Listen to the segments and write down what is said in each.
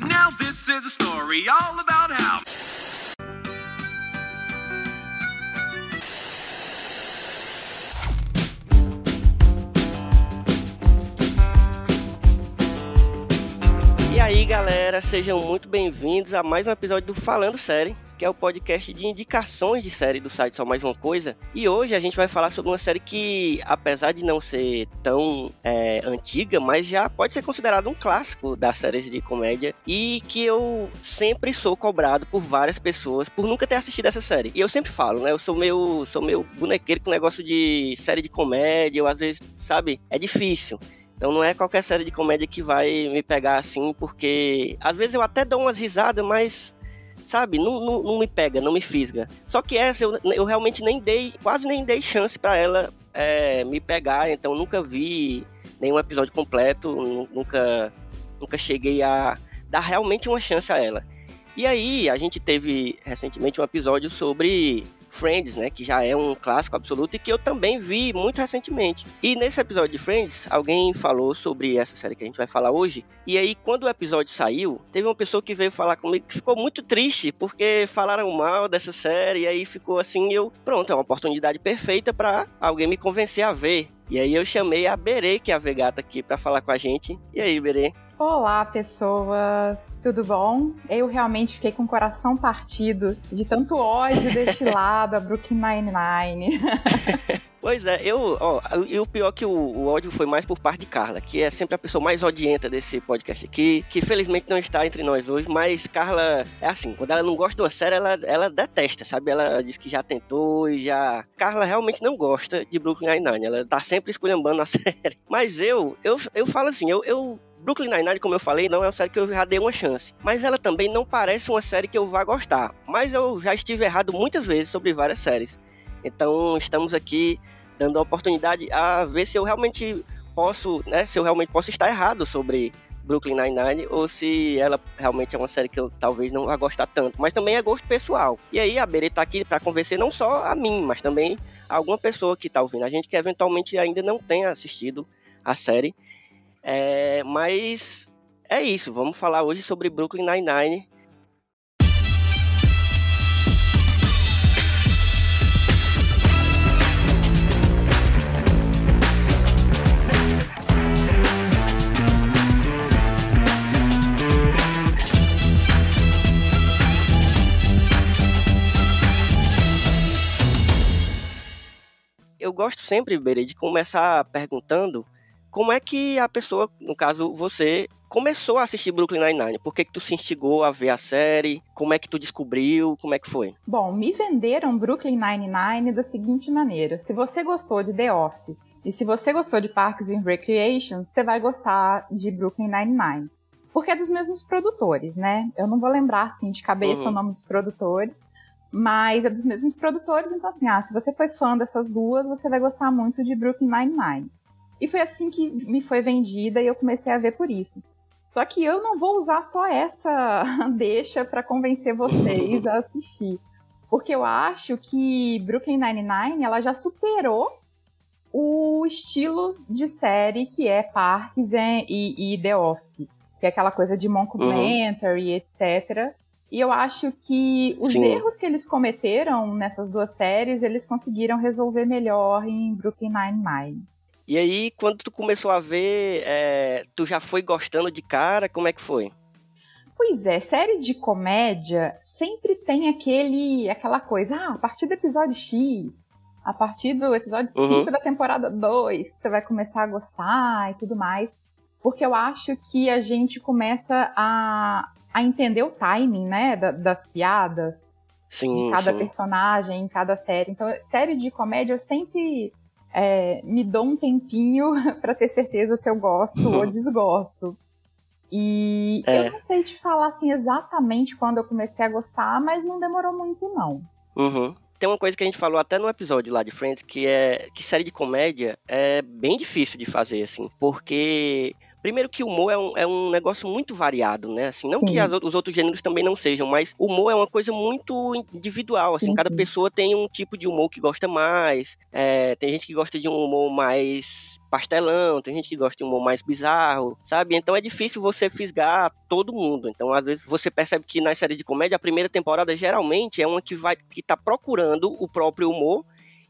Now this is a story all about how. E aí, galera, sejam muito bem-vindos a mais um episódio do Falando Série, que é o podcast de indicações de série do site Só Mais Uma Coisa. E hoje a gente vai falar sobre uma série que, apesar de não ser tão é, antiga, mas já pode ser considerado um clássico das séries de comédia e que eu sempre sou cobrado por várias pessoas por nunca ter assistido essa série. E eu sempre falo, né? Eu sou meio, sou meio bonequeiro com negócio de série de comédia, eu às vezes, sabe, é difícil. Então não é qualquer série de comédia que vai me pegar assim, porque às vezes eu até dou umas risadas, mas sabe, não, não, não me pega, não me fisga. Só que essa eu, eu realmente nem dei, quase nem dei chance para ela é, me pegar, então nunca vi nenhum episódio completo, nu- nunca, nunca cheguei a dar realmente uma chance a ela. E aí, a gente teve recentemente um episódio sobre Friends, né? Que já é um clássico absoluto e que eu também vi muito recentemente. E nesse episódio de Friends, alguém falou sobre essa série que a gente vai falar hoje. E aí, quando o episódio saiu, teve uma pessoa que veio falar comigo que ficou muito triste porque falaram mal dessa série. E aí ficou assim, eu, pronto, é uma oportunidade perfeita para alguém me convencer a ver. E aí eu chamei a Berê, que é a Vegata aqui, para falar com a gente. E aí, Berê? Olá, pessoas! Tudo bom? Eu realmente fiquei com o coração partido de tanto ódio deste lado, a Brooklyn Nine-Nine. Pois é, eu, ó, e o pior é que o, o ódio foi mais por parte de Carla, que é sempre a pessoa mais odienta desse podcast aqui, que felizmente não está entre nós hoje, mas Carla é assim, quando ela não gosta de uma série, ela, ela detesta, sabe? Ela diz que já tentou e já. Carla realmente não gosta de Brooklyn Nine-Nine, ela tá sempre esculhambando a série. Mas eu, eu, eu falo assim, eu, eu Brooklyn Nine-Nine, como eu falei, não é uma série que eu já dei uma chance. Mas ela também não parece uma série que eu vá gostar. Mas eu já estive errado muitas vezes sobre várias séries. Então estamos aqui dando a oportunidade a ver se eu realmente posso, né? Se eu realmente posso estar errado sobre Brooklyn Nine-Nine ou se ela realmente é uma série que eu talvez não vá gostar tanto. Mas também é gosto pessoal. E aí a Bere tá aqui para convencer não só a mim, mas também a alguma pessoa que tá ouvindo a gente que eventualmente ainda não tenha assistido a série. É, mas é isso, vamos falar hoje sobre Brooklyn Nine-Nine. Eu gosto sempre, Berê, de começar perguntando como é que a pessoa, no caso você, começou a assistir Brooklyn Nine-Nine? Por que que tu se instigou a ver a série? Como é que tu descobriu? Como é que foi? Bom, me venderam Brooklyn Nine-Nine da seguinte maneira: se você gostou de The Office e se você gostou de Parks and Recreation, você vai gostar de Brooklyn Nine-Nine. Porque é dos mesmos produtores, né? Eu não vou lembrar assim de cabeça Uhum. o nome dos produtores, mas é dos mesmos produtores, então assim, ah, se você foi fã dessas duas, você vai gostar muito de Brooklyn Nine-Nine. E foi assim que me foi vendida e eu comecei a ver por isso. Só que eu não vou usar só essa deixa para convencer vocês a assistir. Porque eu acho que Brooklyn Nine-Nine ela já superou o estilo de série que é Parks and- e, e The Office. Que é aquela coisa de mockumentary, etc. E eu acho que os Sim. erros que eles cometeram nessas duas séries, eles conseguiram resolver melhor em Brooklyn Nine-Nine. E aí, quando tu começou a ver, é, tu já foi gostando de cara? Como é que foi? Pois é, série de comédia sempre tem aquele, aquela coisa, ah, a partir do episódio X, a partir do episódio 5 Uhum. da temporada 2, que você vai começar a gostar e tudo mais. Porque eu acho que a gente começa a, a entender o timing, né, da- das piadas, Sim, de cada sim. personagem, em cada série. Então, série de comédia eu sempre é, me dou um tempinho pra ter certeza se eu gosto ou desgosto. E É. eu não sei te falar assim exatamente quando eu comecei a gostar, mas não demorou muito não. Uhum. Tem uma coisa que a gente falou até no episódio lá de Friends, que é que série de comédia é bem difícil de fazer, assim. Porque, Primeiro que o humor é um, é um negócio muito variado, né? Assim, não Sim. que as, os outros gêneros também não sejam, mas o humor é uma coisa muito individual, assim. Sim, cada pessoa tem um tipo de humor que gosta mais. é, tem gente que gosta de um humor mais pastelão, tem gente que gosta de um humor mais bizarro, sabe? Então é difícil você fisgar todo mundo. Então, às vezes, você percebe que nas séries de comédia, a primeira temporada geralmente é uma que vai que tá procurando o próprio humor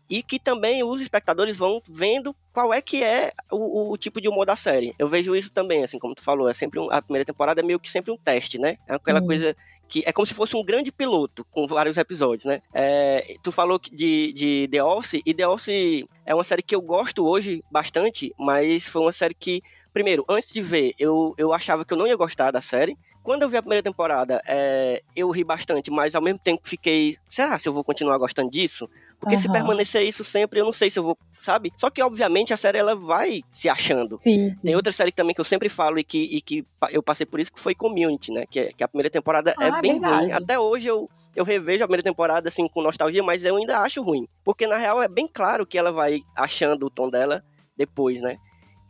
e que também os espectadores vão vendo qual é que é o, o tipo de humor da série. Eu vejo isso também, assim, como tu falou, é sempre um- a primeira temporada é meio que sempre um teste, né? É aquela Sim. coisa que é como se fosse um grande piloto com vários episódios, né? É, tu falou de, de The Office e The Office é uma série que eu gosto hoje bastante, mas foi uma série que primeiro, antes de ver, eu, eu achava que eu não ia gostar da série. Quando eu vi a primeira temporada, é, eu ri bastante, mas ao mesmo tempo fiquei, será se eu vou continuar gostando disso? Porque se Aham. permanecer isso sempre, eu não sei se eu vou, sabe? Só que, obviamente, a série ela vai se achando. Sim, sim. Tem outra série também que eu sempre falo e que, e que eu passei por isso, que foi Community, né? Que, é- que a primeira temporada é Ah, bem verdade. ruim. Até hoje eu, eu revejo a primeira temporada, assim, com nostalgia, mas eu ainda acho ruim. Porque, na real, é bem claro que ela vai achando o tom dela depois, né?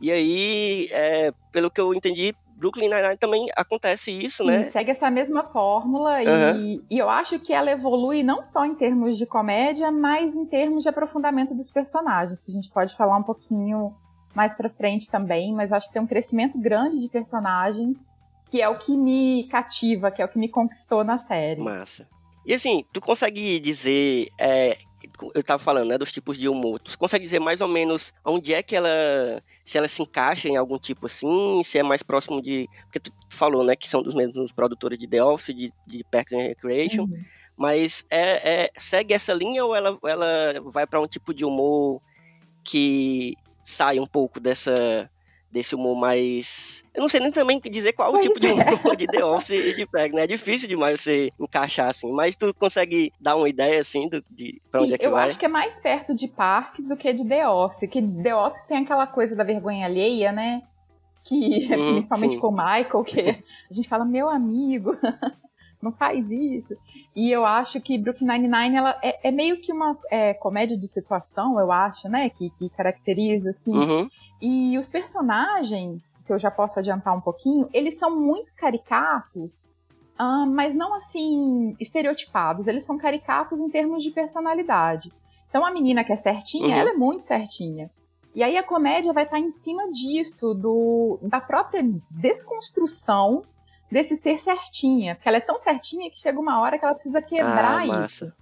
E aí, é, pelo que eu entendi, Brooklyn Nine-Nine também acontece isso, Sim, né? segue essa mesma fórmula e- Aham. e, eu acho que ela evolui não só em termos de comédia, mas em termos de aprofundamento dos personagens, que a gente pode falar um pouquinho mais pra frente também, mas acho que tem um crescimento grande de personagens, que é o que me cativa, que é o que me conquistou na série. Massa. E assim, tu consegue dizer. é, eu tava falando, né, dos tipos de humor. Tu consegue dizer mais ou menos onde é que ela. Se ela se encaixa em algum tipo assim, se é mais próximo de. Porque tu falou, né, que são dos mesmos produtores de The Office, de, de Parks and Recreation. Uhum. Mas é, é- segue essa linha ou ela, ela vai pra um tipo de humor que sai um pouco dessa. Desse humor mais. Eu não sei nem também dizer qual o tipo de humor de The Office e de Parks, né? É difícil demais você encaixar assim. Mas tu consegue dar uma ideia assim do, de pra onde Sim, é que eu vai? acho que é mais perto de Parks do que de The Office, que The Office tem aquela coisa da vergonha alheia, né? Que, Uhum, principalmente sim. com o Michael, que a gente fala, meu amigo, não faz isso. E eu acho que Brooklyn Nine-Nine, ela é, é meio que uma é, comédia de situação, eu acho, né? Que, que caracteriza, assim, Uhum. e os personagens, se eu já posso adiantar um pouquinho, eles são muito caricatos, ah, mas não assim estereotipados. Eles são caricatos em termos de personalidade. Então a menina que é certinha, Uhum. ela é muito certinha. E aí a comédia vai estar em cima disso, do, da própria desconstrução desse ser certinha. Porque ela é tão certinha que chega uma hora que ela precisa quebrar Ah, isso.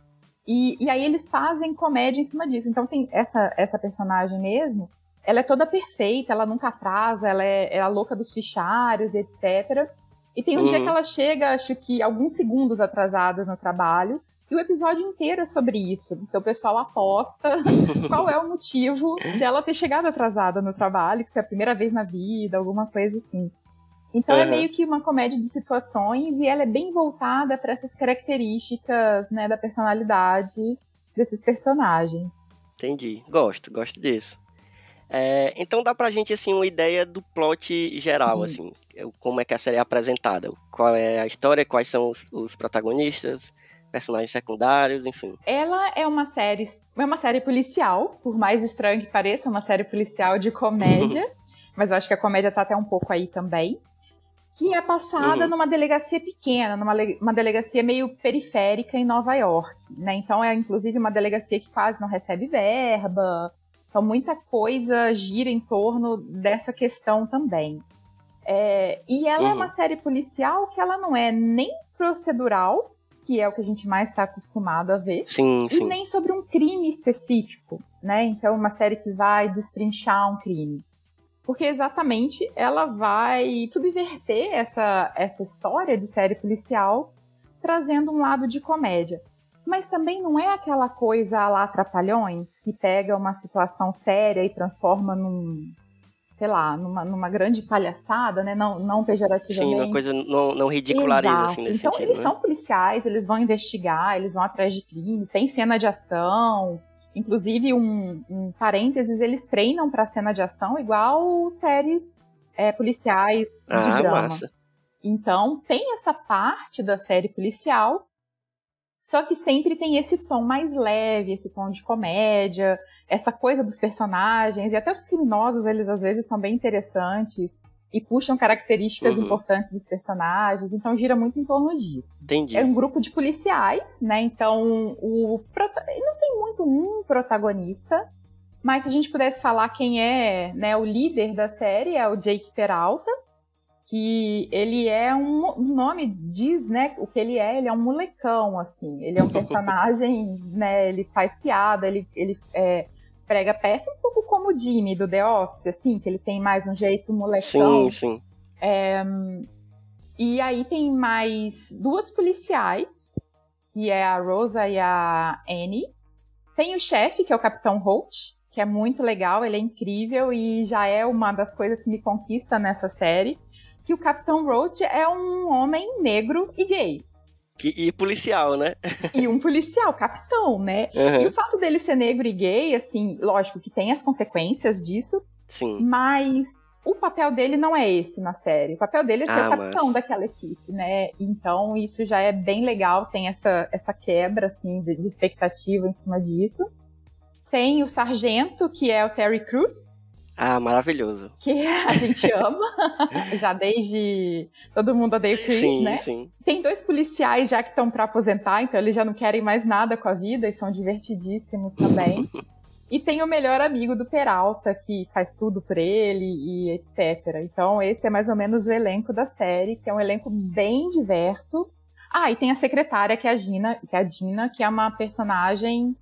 E, e aí eles fazem comédia em cima disso. Então tem essa, essa personagem mesmo, ela é toda perfeita, ela nunca atrasa, ela é, é a louca dos fichários, etc. E tem um dia Uhum. que ela chega, acho que alguns segundos atrasada no trabalho, e o episódio inteiro é sobre isso. Então o pessoal aposta qual é o motivo de ela ter chegado atrasada no trabalho, que foi a primeira vez na vida, alguma coisa assim. Então é Aham. meio que uma comédia de situações e ela é bem voltada para essas características né, da personalidade desses personagens. Entendi. Gosto, gosto disso. É, então dá pra gente, assim, uma ideia do plot geral, Uhum. assim. Como é que a série é apresentada. Qual é a história, quais são os, os protagonistas, personagens secundários, enfim. Ela é uma série, é uma série policial, por mais estranho que pareça, é uma série policial de comédia, mas eu acho que a comédia tá até um pouco aí também. Que é passada Uhum. numa delegacia pequena, numa le- uma delegacia meio periférica em Nova York, né? Então é inclusive uma delegacia que quase não recebe verba. Então muita coisa gira em torno dessa questão também. É, e ela é Uhum. uma série policial que ela não é nem procedural, que é o que a gente mais está acostumado a ver, Sim, e sim. nem sobre um crime específico, né? Então, uma série que vai destrinchar um crime. Porque exatamente ela vai subverter essa, essa história de série policial, trazendo um lado de comédia. Mas também não é aquela coisa lá Trapalhões, que pega uma situação séria e transforma num, sei lá, numa, numa grande palhaçada, né? Não, não pejorativamente. Sim, uma coisa não, não ridiculariza, Exato. assim, nesse então, sentido, eles né? são policiais, eles vão investigar, eles vão atrás de crime, tem cena de ação. Inclusive, um, um parênteses, eles treinam pra cena de ação igual séries é, policiais de Ah, drama. massa. Então, tem essa parte da série policial, só que sempre tem esse tom mais leve, esse tom de comédia, essa coisa dos personagens, e até os criminosos, eles às vezes são bem interessantes. E puxam características Uhum. importantes dos personagens, então gira muito em torno disso. Entendi. É um grupo de policiais, né? Então o não tem muito um protagonista, mas se a gente pudesse falar quem é, né, o líder da série é o Jake Peralta, que ele é um o nome diz, né, o que ele é, ele é um molecão assim. Ele é um personagem, né, ele faz piada, ele ele é, prega peça um pouco como o Jimmy do The Office, assim, que ele tem mais um jeito molecão. Sim, sim. E aí tem mais duas policiais, que é a Rosa e a Annie. Tem o chefe, que é o Capitão Holt, que é muito legal, ele é incrível e já é uma das coisas que me conquista nessa série. Que o Capitão Holt é um homem negro e gay. Que- e policial, né? E um policial, capitão, né? E Aham, o fato dele ser negro e gay, assim, lógico que tem as consequências disso, Sim. mas o papel dele não é esse na série. O papel dele é ser Ah, o capitão daquela equipe, né? Então isso já é bem legal, tem essa, essa quebra assim de, de expectativa em cima disso. Tem o sargento, que é o Terry Crews, Ah, maravilhoso. que a gente ama, já desde todo mundo odeia o Chris, sim, né? sim. Tem dois policiais já que estão para aposentar, então eles já não querem mais nada com a vida e são divertidíssimos também. e tem o melhor amigo do Peralta, que faz tudo por ele e etc. Então esse é mais ou menos o elenco da série, que é um elenco bem diverso. Ah, e tem a secretária, que é a Gina, que é a Dina, que é uma personagem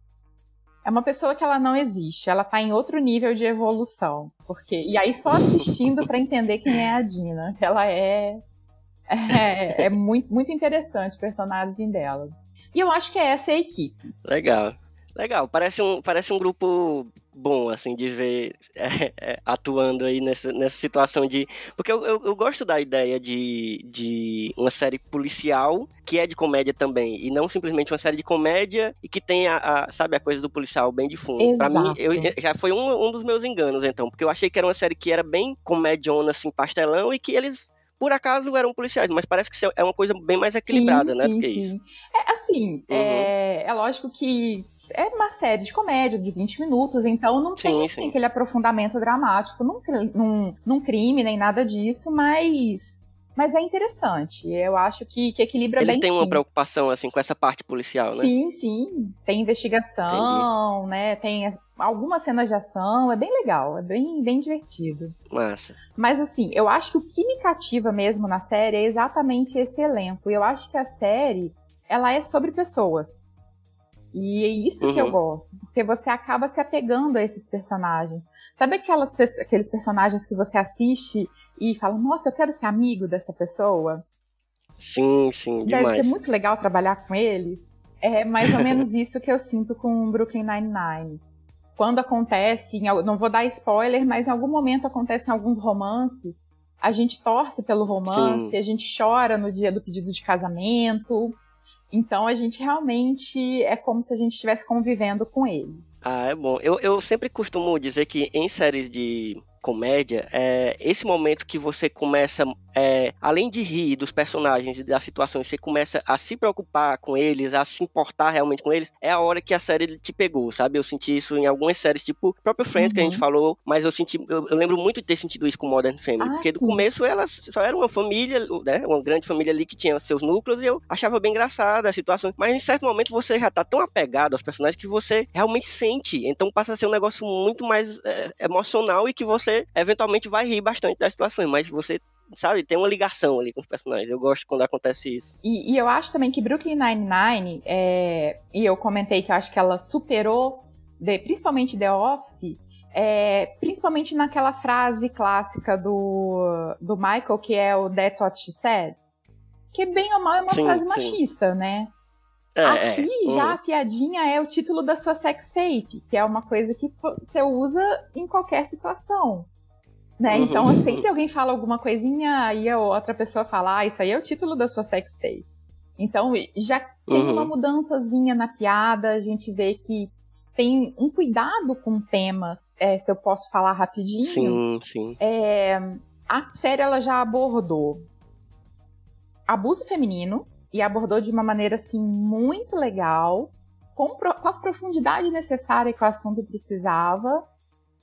é uma pessoa que ela não existe, ela tá em outro nível de evolução. Porque e aí só assistindo para entender quem é a Dina, ela é é, é muito, muito interessante o personagem dela. E eu acho que essa é a equipe. Legal. Legal. Parece um, parece um grupo bom, assim, de ver é, é, atuando aí nessa, nessa situação de. Porque eu, eu, eu gosto da ideia de, de uma série policial que é de comédia também. E não simplesmente uma série de comédia e que tem a, a- sabe, a coisa do policial bem de fundo. Pra mim, eu, já foi um, um dos meus enganos, então. Porque eu achei que era uma série que era bem comediona, assim, pastelão, e que eles. Por acaso eram policiais, mas parece que é uma coisa bem mais equilibrada, sim, né? sim, do que sim. isso. É assim, Uhum. é, é lógico que é uma série de comédia de 20 minutos, então não tem Sim, assim, sim. aquele aprofundamento dramático num, num, num crime, nem nada disso, mas, mas é interessante. Eu acho que, que equilibra Eles bem. têm uma sim. preocupação, assim, com essa parte policial, né? Sim, sim. Tem investigação, né? Tem as- algumas cenas de ação, é bem legal, é bem, bem divertido. Massa. Mas assim, eu acho que o que me cativa mesmo na série é exatamente esse elenco. E eu acho que a série, ela é sobre pessoas. E é isso que eu Uhum. gosto, porque você acaba se apegando a esses personagens. Sabe aquelas, aqueles personagens que você assiste e fala, nossa, eu quero ser amigo dessa pessoa? Sim, sim, Deve demais. ser muito legal trabalhar com eles. É mais ou menos isso que eu sinto com Brooklyn Nine-Nine. Quando acontece, não vou dar spoiler, mas em algum momento acontecem alguns romances, a gente torce pelo romance, Sim. a gente chora no dia do pedido de casamento. Então a gente realmente é como se a gente estivesse convivendo com eles. Ah, é bom. Eu, eu sempre costumo dizer que em séries de comédia, é esse momento que você começa, é, além de rir dos personagens e das situações, você começa a se preocupar com eles, a se importar realmente com eles, é a hora que a série te pegou, sabe? Eu senti isso em algumas séries, tipo o próprio Friends que a gente Uhum. falou, mas eu senti, eu, eu lembro muito de ter sentido isso com Modern Family, Ah, porque do sim. começo ela só era uma família, né? Uma grande família ali que tinha seus núcleos e eu achava bem engraçada a situação, mas em certo momento você já tá tão apegado aos personagens que você realmente sente, então passa a ser um negócio muito mais é, emocional e que você eventualmente vai rir bastante das situações, mas você sabe, tem uma ligação ali com os personagens. Eu gosto quando acontece isso. E, e eu acho também que Brooklyn Nine-Nine, é, e eu comentei que eu acho que ela superou, de- principalmente The Office, é, principalmente naquela frase clássica do, do Michael, que é o That's What She Said, que bem ou mal é uma Sim, frase sim. machista, né? É, Aqui é. já a piadinha é o título da sua sex tape, que é uma coisa que você usa em qualquer situação. Né? Uhum. Então, sempre alguém fala alguma coisinha e a outra pessoa fala, ah, isso aí é o título da sua sex tape. Então, já tem Uhum. uma mudançazinha na piada, a gente vê que tem um cuidado com temas, é, se eu posso falar rapidinho. Sim, sim. É, a série ela já abordou abuso feminino e abordou de uma maneira assim muito legal, com, pro- com a profundidade necessária que o assunto precisava.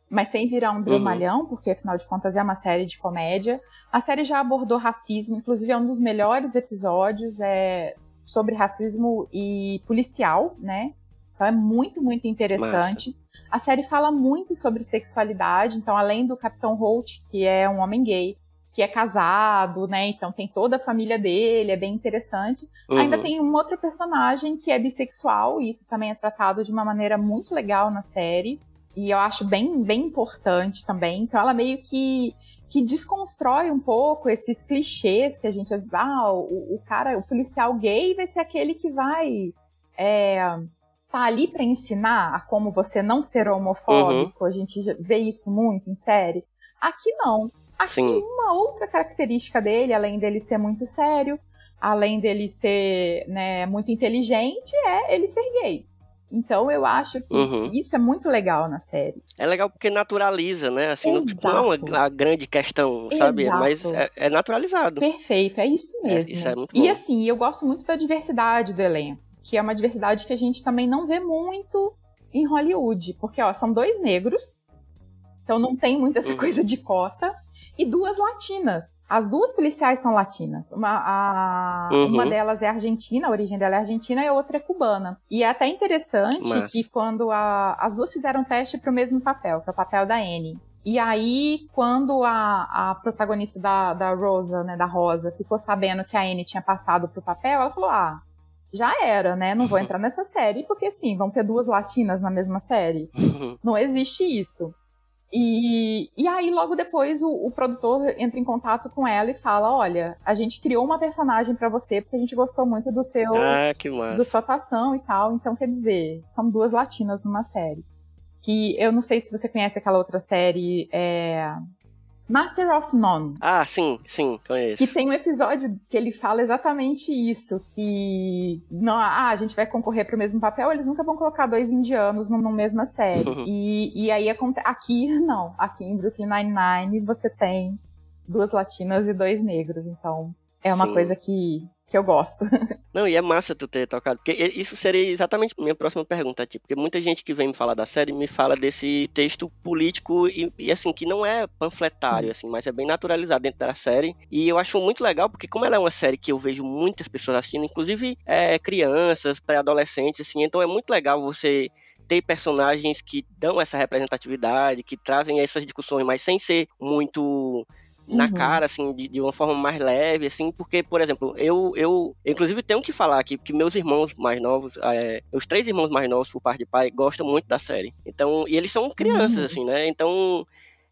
mas sem virar um dramalhão, uhum. porque afinal de contas é uma série de comédia. A série já abordou racismo, inclusive é um dos melhores episódios é sobre racismo e policial, né? Então é muito, muito interessante. Massa. A série fala muito sobre sexualidade, então além do Capitão Holt, que é um homem gay, que é casado, né? Então tem toda a família dele, é bem interessante. Uhum. Ainda tem um outro personagem que é bissexual, e isso também é tratado de uma maneira muito legal na série. E eu acho bem, bem importante também. Então ela meio que, que desconstrói um pouco esses clichês que a gente. Ah, o, o cara, o policial gay vai ser aquele que vai. É, tá ali para ensinar a como você não ser homofóbico. Uhum. A gente vê isso muito em série. Aqui não. Aqui Sim. uma outra característica dele, além dele ser muito sério, além dele ser né, muito inteligente, é ele ser gay. Então eu acho que uhum. isso é muito legal na série. É legal porque naturaliza, né? Assim, Exato. não é uma, grande questão, sabe? Exato. Mas é, é, naturalizado. Perfeito, é isso é, mesmo. É, isso é muito bom. E assim, eu gosto muito da diversidade do elenco, que é uma diversidade que a gente também não vê muito em Hollywood, porque ó, são dois negros, então não tem muita essa uhum. coisa de cota, e duas latinas. As duas policiais são latinas. Uma, a, uhum. uma delas é argentina, a origem dela é argentina, e a outra é cubana. E é até interessante Mas... que quando a, as duas fizeram teste para o mesmo papel, que é o papel da Annie. E aí, quando a, a protagonista da, da Rosa, né, da Rosa, ficou sabendo que a Annie tinha passado pro papel, ela falou: ah, já era, né? Não vou entrar nessa série, porque sim, vão ter duas latinas na mesma série. Não existe isso. E, e aí, logo depois, o, o, produtor entra em contato com ela e fala: Olha, a gente criou uma personagem para você porque a gente gostou muito do seu. Ah, que massa. Do sua atuação e tal. Então, quer dizer, são duas latinas numa série. Que eu não sei se você conhece aquela outra série. É, Master of None. Ah, sim, sim, conheço. Que tem um episódio que ele fala exatamente isso, que não, ah, a gente vai concorrer para o mesmo papel, eles nunca vão colocar dois indianos numa mesma série. Uhum. E, e aí aqui não, aqui em Brooklyn Nine-Nine você tem duas latinas e dois negros, então é uma sim. coisa que que eu gosto. Não, e é massa tu ter tocado, porque isso seria exatamente minha próxima pergunta, tipo, porque muita gente que vem me falar da série me fala desse texto político e, e assim, que não é panfletário, Sim. assim, mas é bem naturalizado dentro da série, e eu acho muito legal, porque como ela é uma série que eu vejo muitas pessoas assistindo, inclusive é, crianças, pré-adolescentes, assim, então é muito legal você ter personagens que dão essa representatividade, que trazem essas discussões, mas sem ser muito na uhum. cara, assim, de, de, uma forma mais leve, assim, porque, por exemplo, eu, eu, inclusive tenho que falar aqui, que meus irmãos mais novos, é, os três irmãos mais novos por parte de pai, gostam muito da série. Então, e eles são crianças, uhum. assim, né? Então,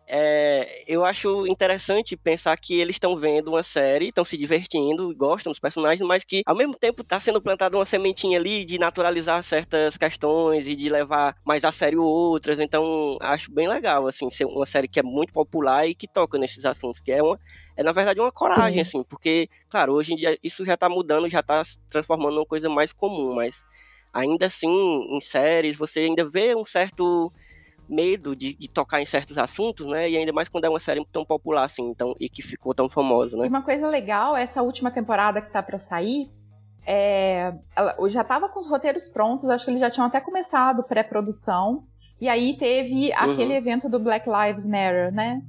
é, eu acho interessante pensar que eles estão vendo uma série, estão se divertindo, gostam dos personagens, mas que ao mesmo tempo está sendo plantada uma sementinha ali de naturalizar certas questões e de levar mais a sério outras. Então, acho bem legal, assim, ser uma série que é muito popular e que toca nesses assuntos, que é uma é na verdade uma coragem, Sim. assim, porque, claro, hoje em dia isso já está mudando, já está se transformando numa coisa mais comum, mas ainda assim, em séries, você ainda vê um certo medo de, de, tocar em certos assuntos, né? E ainda mais quando é uma série tão popular assim, então, e que ficou tão famosa, né? E uma coisa legal, essa última temporada que tá para sair, é, ela já tava com os roteiros prontos, acho que eles já tinham até começado pré-produção. E aí teve uhum. aquele evento do Black Lives Matter, né?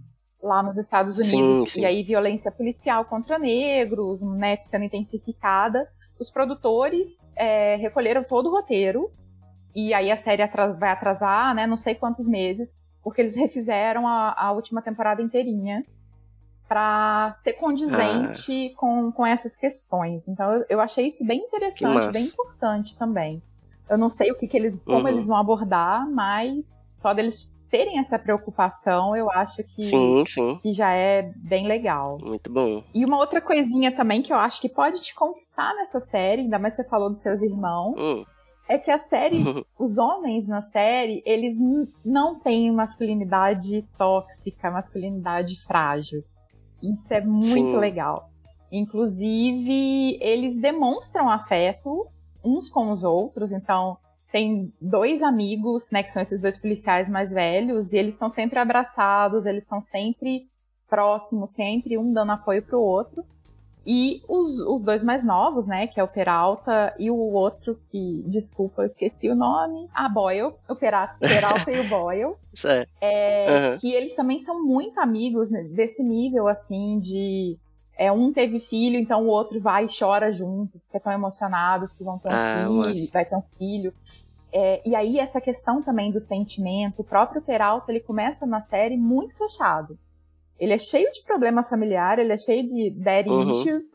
Lá nos Estados Unidos. Sim, sim. E aí violência policial contra negros, né, sendo intensificada. Os produtores é, recolheram todo o roteiro e aí a série vai atrasar, né, não sei quantos meses, porque eles refizeram a, a última temporada inteirinha para ser condizente ah. com, com essas questões. Então eu, eu achei isso bem interessante, bem importante também. Eu não sei o que, que eles, como uhum. eles vão abordar, mas só deles terem essa preocupação, eu acho que, sim, sim. que já é bem legal. Muito bom. E uma outra coisinha também que eu acho que pode te conquistar nessa série, ainda mais você falou dos seus irmãos, hum é que a série, os homens na série, eles não têm masculinidade tóxica, masculinidade frágil. Isso é muito Sim. legal. Inclusive, eles demonstram afeto uns com os outros, então tem dois amigos, né, que são esses dois policiais mais velhos, e eles estão sempre abraçados, eles estão sempre próximos, sempre um dando apoio pro outro. E os, os dois mais novos, né, que é o Peralta e o outro que, desculpa, eu esqueci o nome, a Boyle, o Peralta, Peralta e o Boyle. É, Uhum. Que eles também são muito amigos né, desse nível, assim, de. É, um teve filho, então o outro vai e chora junto, porque estão emocionados que vão ter um Ah, filho, vai ter um filho. É, e aí, essa questão também do sentimento, o próprio Peralta, ele começa na série muito fechado. Ele é cheio de problema familiar, ele é cheio de daddy Uhum. issues,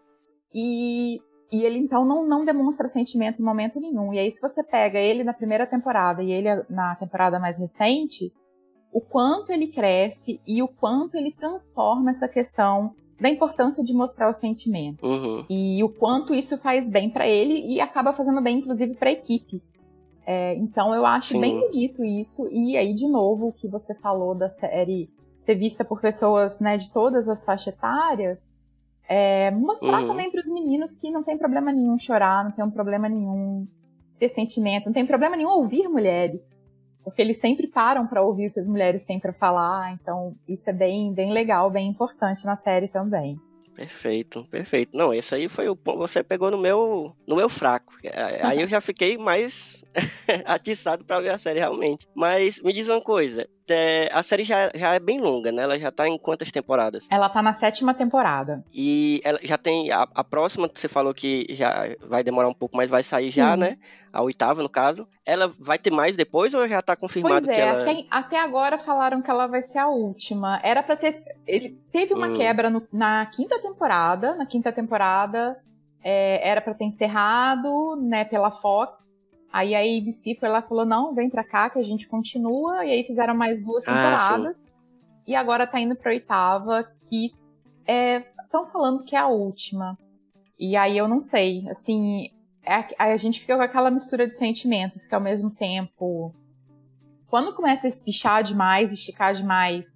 e, e ele então não, não demonstra sentimento em momento nenhum. E aí, se você pega ele na primeira temporada e ele na temporada mais recente, o quanto ele cresce e o quanto ele transforma essa questão da importância de mostrar o sentimento. Uhum. E o quanto isso faz bem pra ele e acaba fazendo bem, inclusive, pra equipe. É, então eu acho Sim. bem bonito isso. E aí, de novo, o que você falou da série ser vista por pessoas né, de todas as faixas etárias, é, mostrar Uhum. também para os meninos que não tem problema nenhum chorar, não tem um problema nenhum ter sentimento, não tem problema nenhum ouvir mulheres. Porque eles sempre param para ouvir o que as mulheres têm para falar, então isso é bem, bem legal, bem importante na série também. Perfeito, perfeito. Não, esse aí foi o ponto. Você pegou no meu, no meu fraco. É, Aí eu já fiquei mais atiçado pra ver a série realmente. Mas me diz uma coisa: é, a série já, já é bem longa, né? Ela já tá em quantas temporadas? Ela tá na sétima temporada. E ela já tem. A, a próxima, que você falou que já vai demorar um pouco, mas vai sair já, Sim. né? A oitava, no caso. Ela vai ter mais depois ou já tá confirmado Pois que é, ela. até, até agora falaram que ela vai ser a última. Era pra ter. Ele teve uma Hum. quebra no- na quinta temporada. Na quinta temporada é, era pra ter encerrado, né, pela Fox. Aí a ABC foi lá e falou: não, vem pra cá que a gente continua. E aí fizeram mais duas Ah, temporadas. e agora tá indo pra oitava, que estão falando que é a última. E aí eu não sei. Assim, é a, a gente fica com aquela mistura de sentimentos que ao mesmo tempo. Quando começa a espichar demais, esticar demais,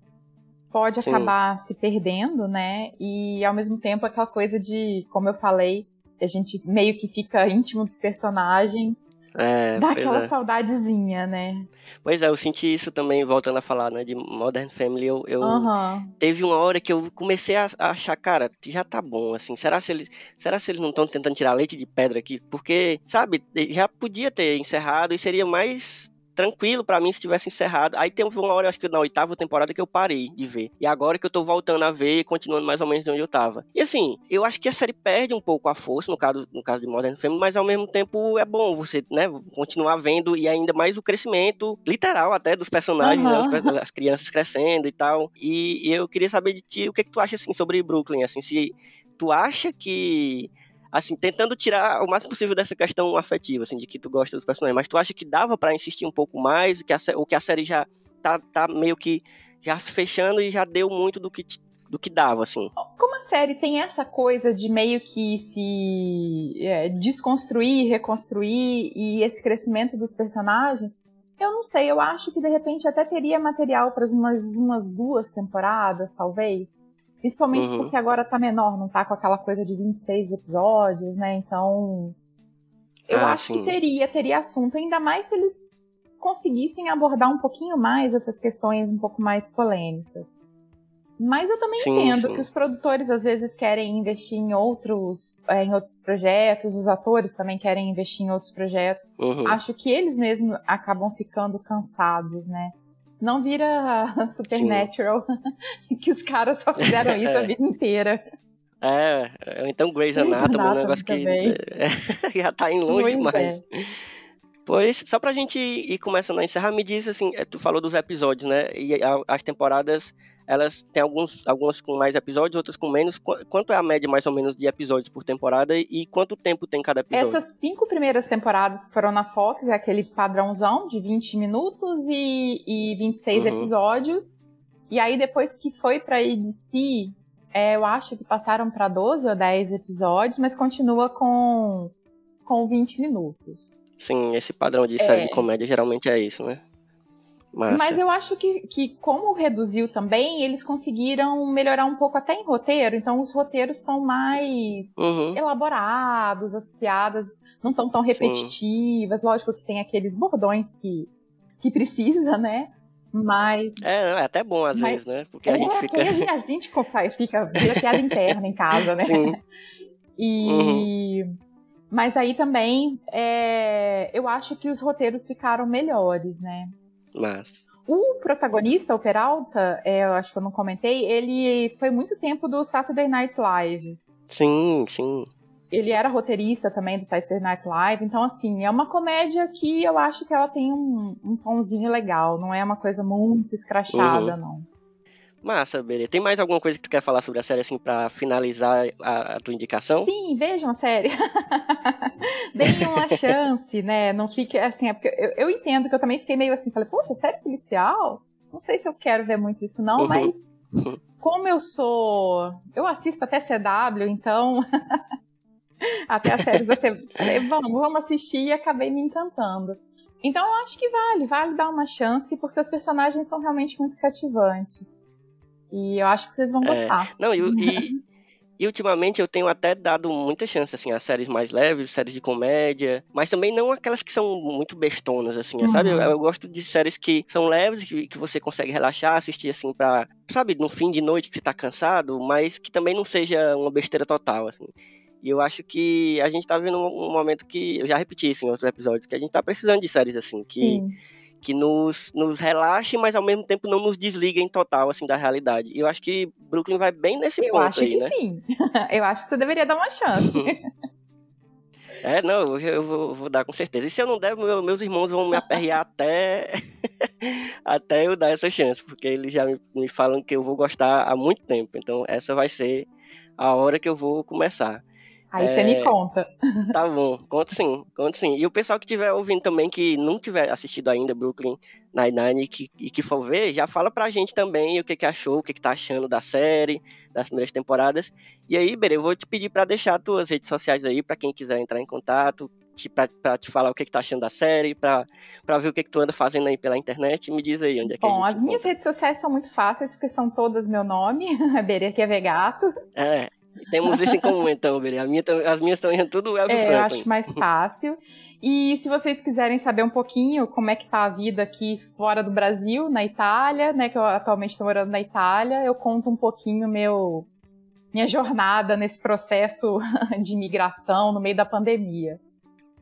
pode Sim. acabar se perdendo, né? E ao mesmo tempo aquela coisa de, como eu falei, a gente meio que fica íntimo dos personagens, É, dá aquela é. saudadezinha, né? Pois é, eu senti isso também, voltando a falar, né? De Modern Family, eu, eu Aham. teve uma hora que eu comecei a a achar, cara, já tá bom, assim, será se eles, será se eles não estão tentando tirar leite de pedra aqui? Porque, sabe, já podia ter encerrado e seria mais tranquilo pra mim se tivesse encerrado. Aí teve uma hora, acho que na oitava temporada que eu parei de ver. E agora que eu tô voltando a ver e continuando mais ou menos de onde eu tava. E assim, eu acho que a série perde um pouco a força, no caso, no caso de Modern Family, mas ao mesmo tempo é bom você, né, continuar vendo e ainda mais o crescimento literal até dos personagens, né, Aham. os pe- as crianças crescendo e tal. E, e eu queria saber de ti o que, que tu acha assim sobre Brooklyn, assim, se tu acha que assim, tentando tirar o máximo possível dessa questão afetiva, assim, de que tu gosta dos personagens, mas tu acha que dava pra insistir um pouco mais, que a, ou que a série já tá, tá meio que já se fechando e já deu muito do que, do que dava, assim. Como a série tem essa coisa de meio que se é, desconstruir, reconstruir e esse crescimento dos personagens, eu não sei, eu acho que de repente até teria material para umas, umas duas temporadas, talvez. Principalmente Uhum. porque agora tá menor, não tá com aquela coisa de 26 episódios, né? Então. Eu Ah, acho sim. que teria, teria assunto, ainda mais se eles conseguissem abordar um pouquinho mais essas questões um pouco mais polêmicas. Mas eu também Sim, entendo sim. que os produtores às vezes querem investir em outros, é, em outros projetos, os atores também querem investir em outros projetos. Uhum. Acho que eles mesmos acabam ficando cansados, né? Senão vira Supernatural, que os caras só fizeram isso a É. vida inteira. É, é, então Grey's Grey's Anatomy, um Anatomy negócio que também. é, já tá indo longe Pois demais. é. Pois, só pra gente ir começando a encerrar, me diz assim, eh, tu falou dos episódios, né? E as temporadas, elas têm alguns, algumas com mais episódios, outras com menos. Qu- Quanto é a média, mais ou menos, de episódios por temporada e quanto tempo tem cada episódio? Essas cinco primeiras temporadas que foram na Fox é aquele padrãozão de 20 minutos e, e 26 Uhum. episódios. E aí depois que foi pra ABC, é, eu acho que passaram pra 12 ou 10 episódios, mas continua com, com 20 minutos. Sim, esse padrão de série É. de comédia geralmente é isso, né? Massa. Mas eu acho que, que, como reduziu também, eles conseguiram melhorar um pouco até em roteiro. Então, os roteiros estão mais Uhum. elaborados, as piadas não estão tão repetitivas. Lógico que tem aqueles bordões que, que precisa, né? Mas. É, é até bom às Mas- vezes, né? Porque É, a gente fica. a gente, a gente fica vira piada interna em casa, né? Sim. E. Mas aí também é, eu acho que os roteiros ficaram melhores, né? Mas. O protagonista, o Peralta, é, eu acho que eu não comentei, ele foi muito tempo do Saturday Night Live. Sim, sim. Ele era roteirista também do Saturday Night Live, então assim, é uma comédia que eu acho que ela tem um, um tomzinho legal, não é uma coisa muito escrachada, Uhum. não. Massa, Berê. Tem mais alguma coisa que tu quer falar sobre a série, assim, pra finalizar a, a tua indicação? Sim, vejam a série. Deem uma chance, né? Não fique assim, é porque eu, eu entendo que eu também fiquei meio assim, falei, poxa, série policial? Não sei se eu quero ver muito isso, não, Uhum. mas como eu sou. Eu assisto até CW, então. até as séries da CW. Falei, vamos, vamos assistir e acabei me encantando. Então eu acho que vale, vale dar uma chance, porque os personagens são realmente muito cativantes. E eu acho que vocês vão É. gostar. Não, e, e, e ultimamente eu tenho até dado muita chance, assim, a séries mais leves, séries de comédia, mas também não aquelas que são muito bestonas, assim, Uhum. sabe? Eu, eu gosto de séries que são leves, que, que você consegue relaxar, assistir, assim, pra, sabe, no fim de noite que você tá cansado, mas que também não seja uma besteira total, assim. E eu acho que a gente tá vendo um, um momento que, eu já repeti isso em outros episódios, que a gente tá precisando de séries, assim, que Sim. Que nos, nos relaxe, mas ao mesmo tempo não nos desliguem total assim da realidade. E eu acho que Brooklyn vai bem nesse Eu ponto acho aí, que né? sim. Eu acho que você deveria dar uma chance. É, não, eu, eu vou, vou dar com certeza. E se eu não der, meu- meus irmãos vão me aperrear até até eu dar essa chance, porque eles já me, me falam que eu vou gostar há muito tempo. Então essa vai ser a hora que eu vou começar. Aí você me É. conta. Tá bom, conto sim, conto sim. E o pessoal que estiver ouvindo também, que não tiver assistido ainda Brooklyn Nine-Nine e que, e que for ver, já fala pra gente também o que, que achou, o que, que tá achando da série, das primeiras temporadas. E aí, Bere, eu vou te pedir pra deixar tuas redes sociais aí, pra quem quiser entrar em contato, te, pra, pra te falar o que, que tá achando da série, pra, pra ver o que, que tu anda fazendo aí pela internet. Me diz aí onde é que Bom, as minhas encontra. redes sociais são muito fáceis, porque são todas meu nome, Berê que é Vegato. É, temos isso em comum então, Bere. A minha, as minhas estão indo tudo Elvio É, eu Franklin. acho mais fácil. E se vocês quiserem saber um pouquinho como é que tá a vida aqui fora do Brasil, na Itália, né, que eu atualmente estou morando na Itália, eu conto um pouquinho meu minha jornada nesse processo de imigração no meio da pandemia.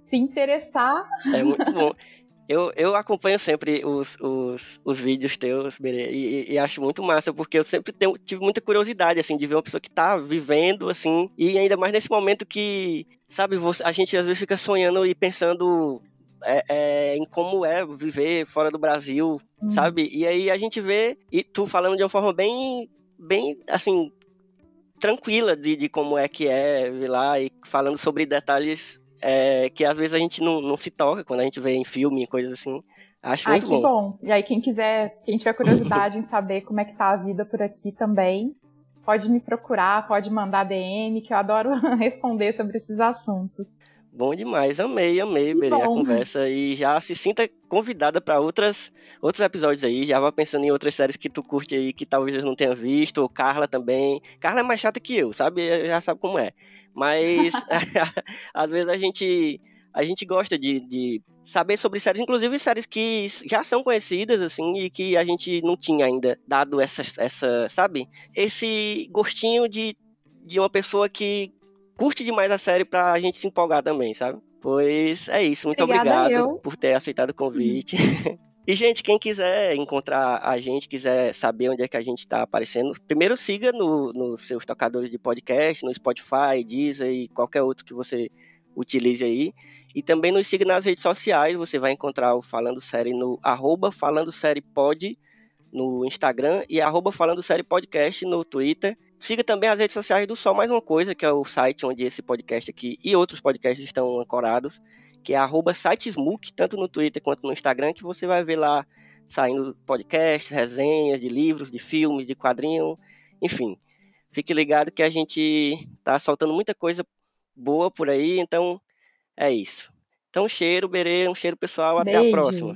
Se interessar, É muito bom. Eu, eu acompanho sempre os, os, os vídeos teus, Berê, e, e- e acho muito massa, porque eu sempre tenho, tive muita curiosidade, assim, de ver uma pessoa que tá vivendo, assim, e ainda mais nesse momento que, sabe, você- a gente às vezes fica sonhando e pensando é, é, em como é viver fora do Brasil, Hum. sabe? E aí a gente vê, e tu falando de uma forma bem, bem, assim, tranquila de, de como é que é vir lá, e falando sobre detalhes é, que às vezes a gente não, não se toca quando a gente vê em filme e coisas assim. Acho ai muito que bom. bom. E aí quem quiser, quem tiver curiosidade em saber como é que tá a vida por aqui também, pode me procurar, pode mandar DM, que eu adoro responder sobre esses assuntos. Bom demais, amei, amei, Berê, a conversa. E já se sinta convidada para outras outros episódios aí. Já vá pensando em outras séries que tu curte aí, que talvez eu não tenha visto. Ou Carla também. Carla é mais chata que eu, sabe? Já sabe como é. Mas às vezes a gente a gente gosta de, de saber sobre séries, inclusive séries que já são conhecidas, assim, e que a gente não tinha ainda dado essa, essa sabe? Esse gostinho de, de uma pessoa que curte demais a série pra gente se empolgar também, sabe? Pois é isso, muito Obrigada, obrigado eu. por ter aceitado o convite. E, gente, quem quiser encontrar a gente, quiser saber onde é que a gente tá aparecendo, primeiro siga no, nos seus tocadores de podcast, no Spotify, Deezer e qualquer outro que você utilize aí. E também nos siga nas redes sociais, você vai encontrar o Falando Série no arroba Falando Série Pod no Instagram e arroba Falando Série Podcast no Twitter. Siga também as redes sociais do Só Mais Uma Coisa, que é o site onde esse podcast aqui e outros podcasts estão ancorados, que é arroba sitesmook, tanto no Twitter quanto no Instagram, que você vai ver lá saindo podcasts, resenhas de livros, de filmes, de quadrinho, enfim. Fique ligado que a gente tá soltando muita coisa boa por aí, então é isso. Então, cheiro, Berê, um cheiro pessoal, até a próxima.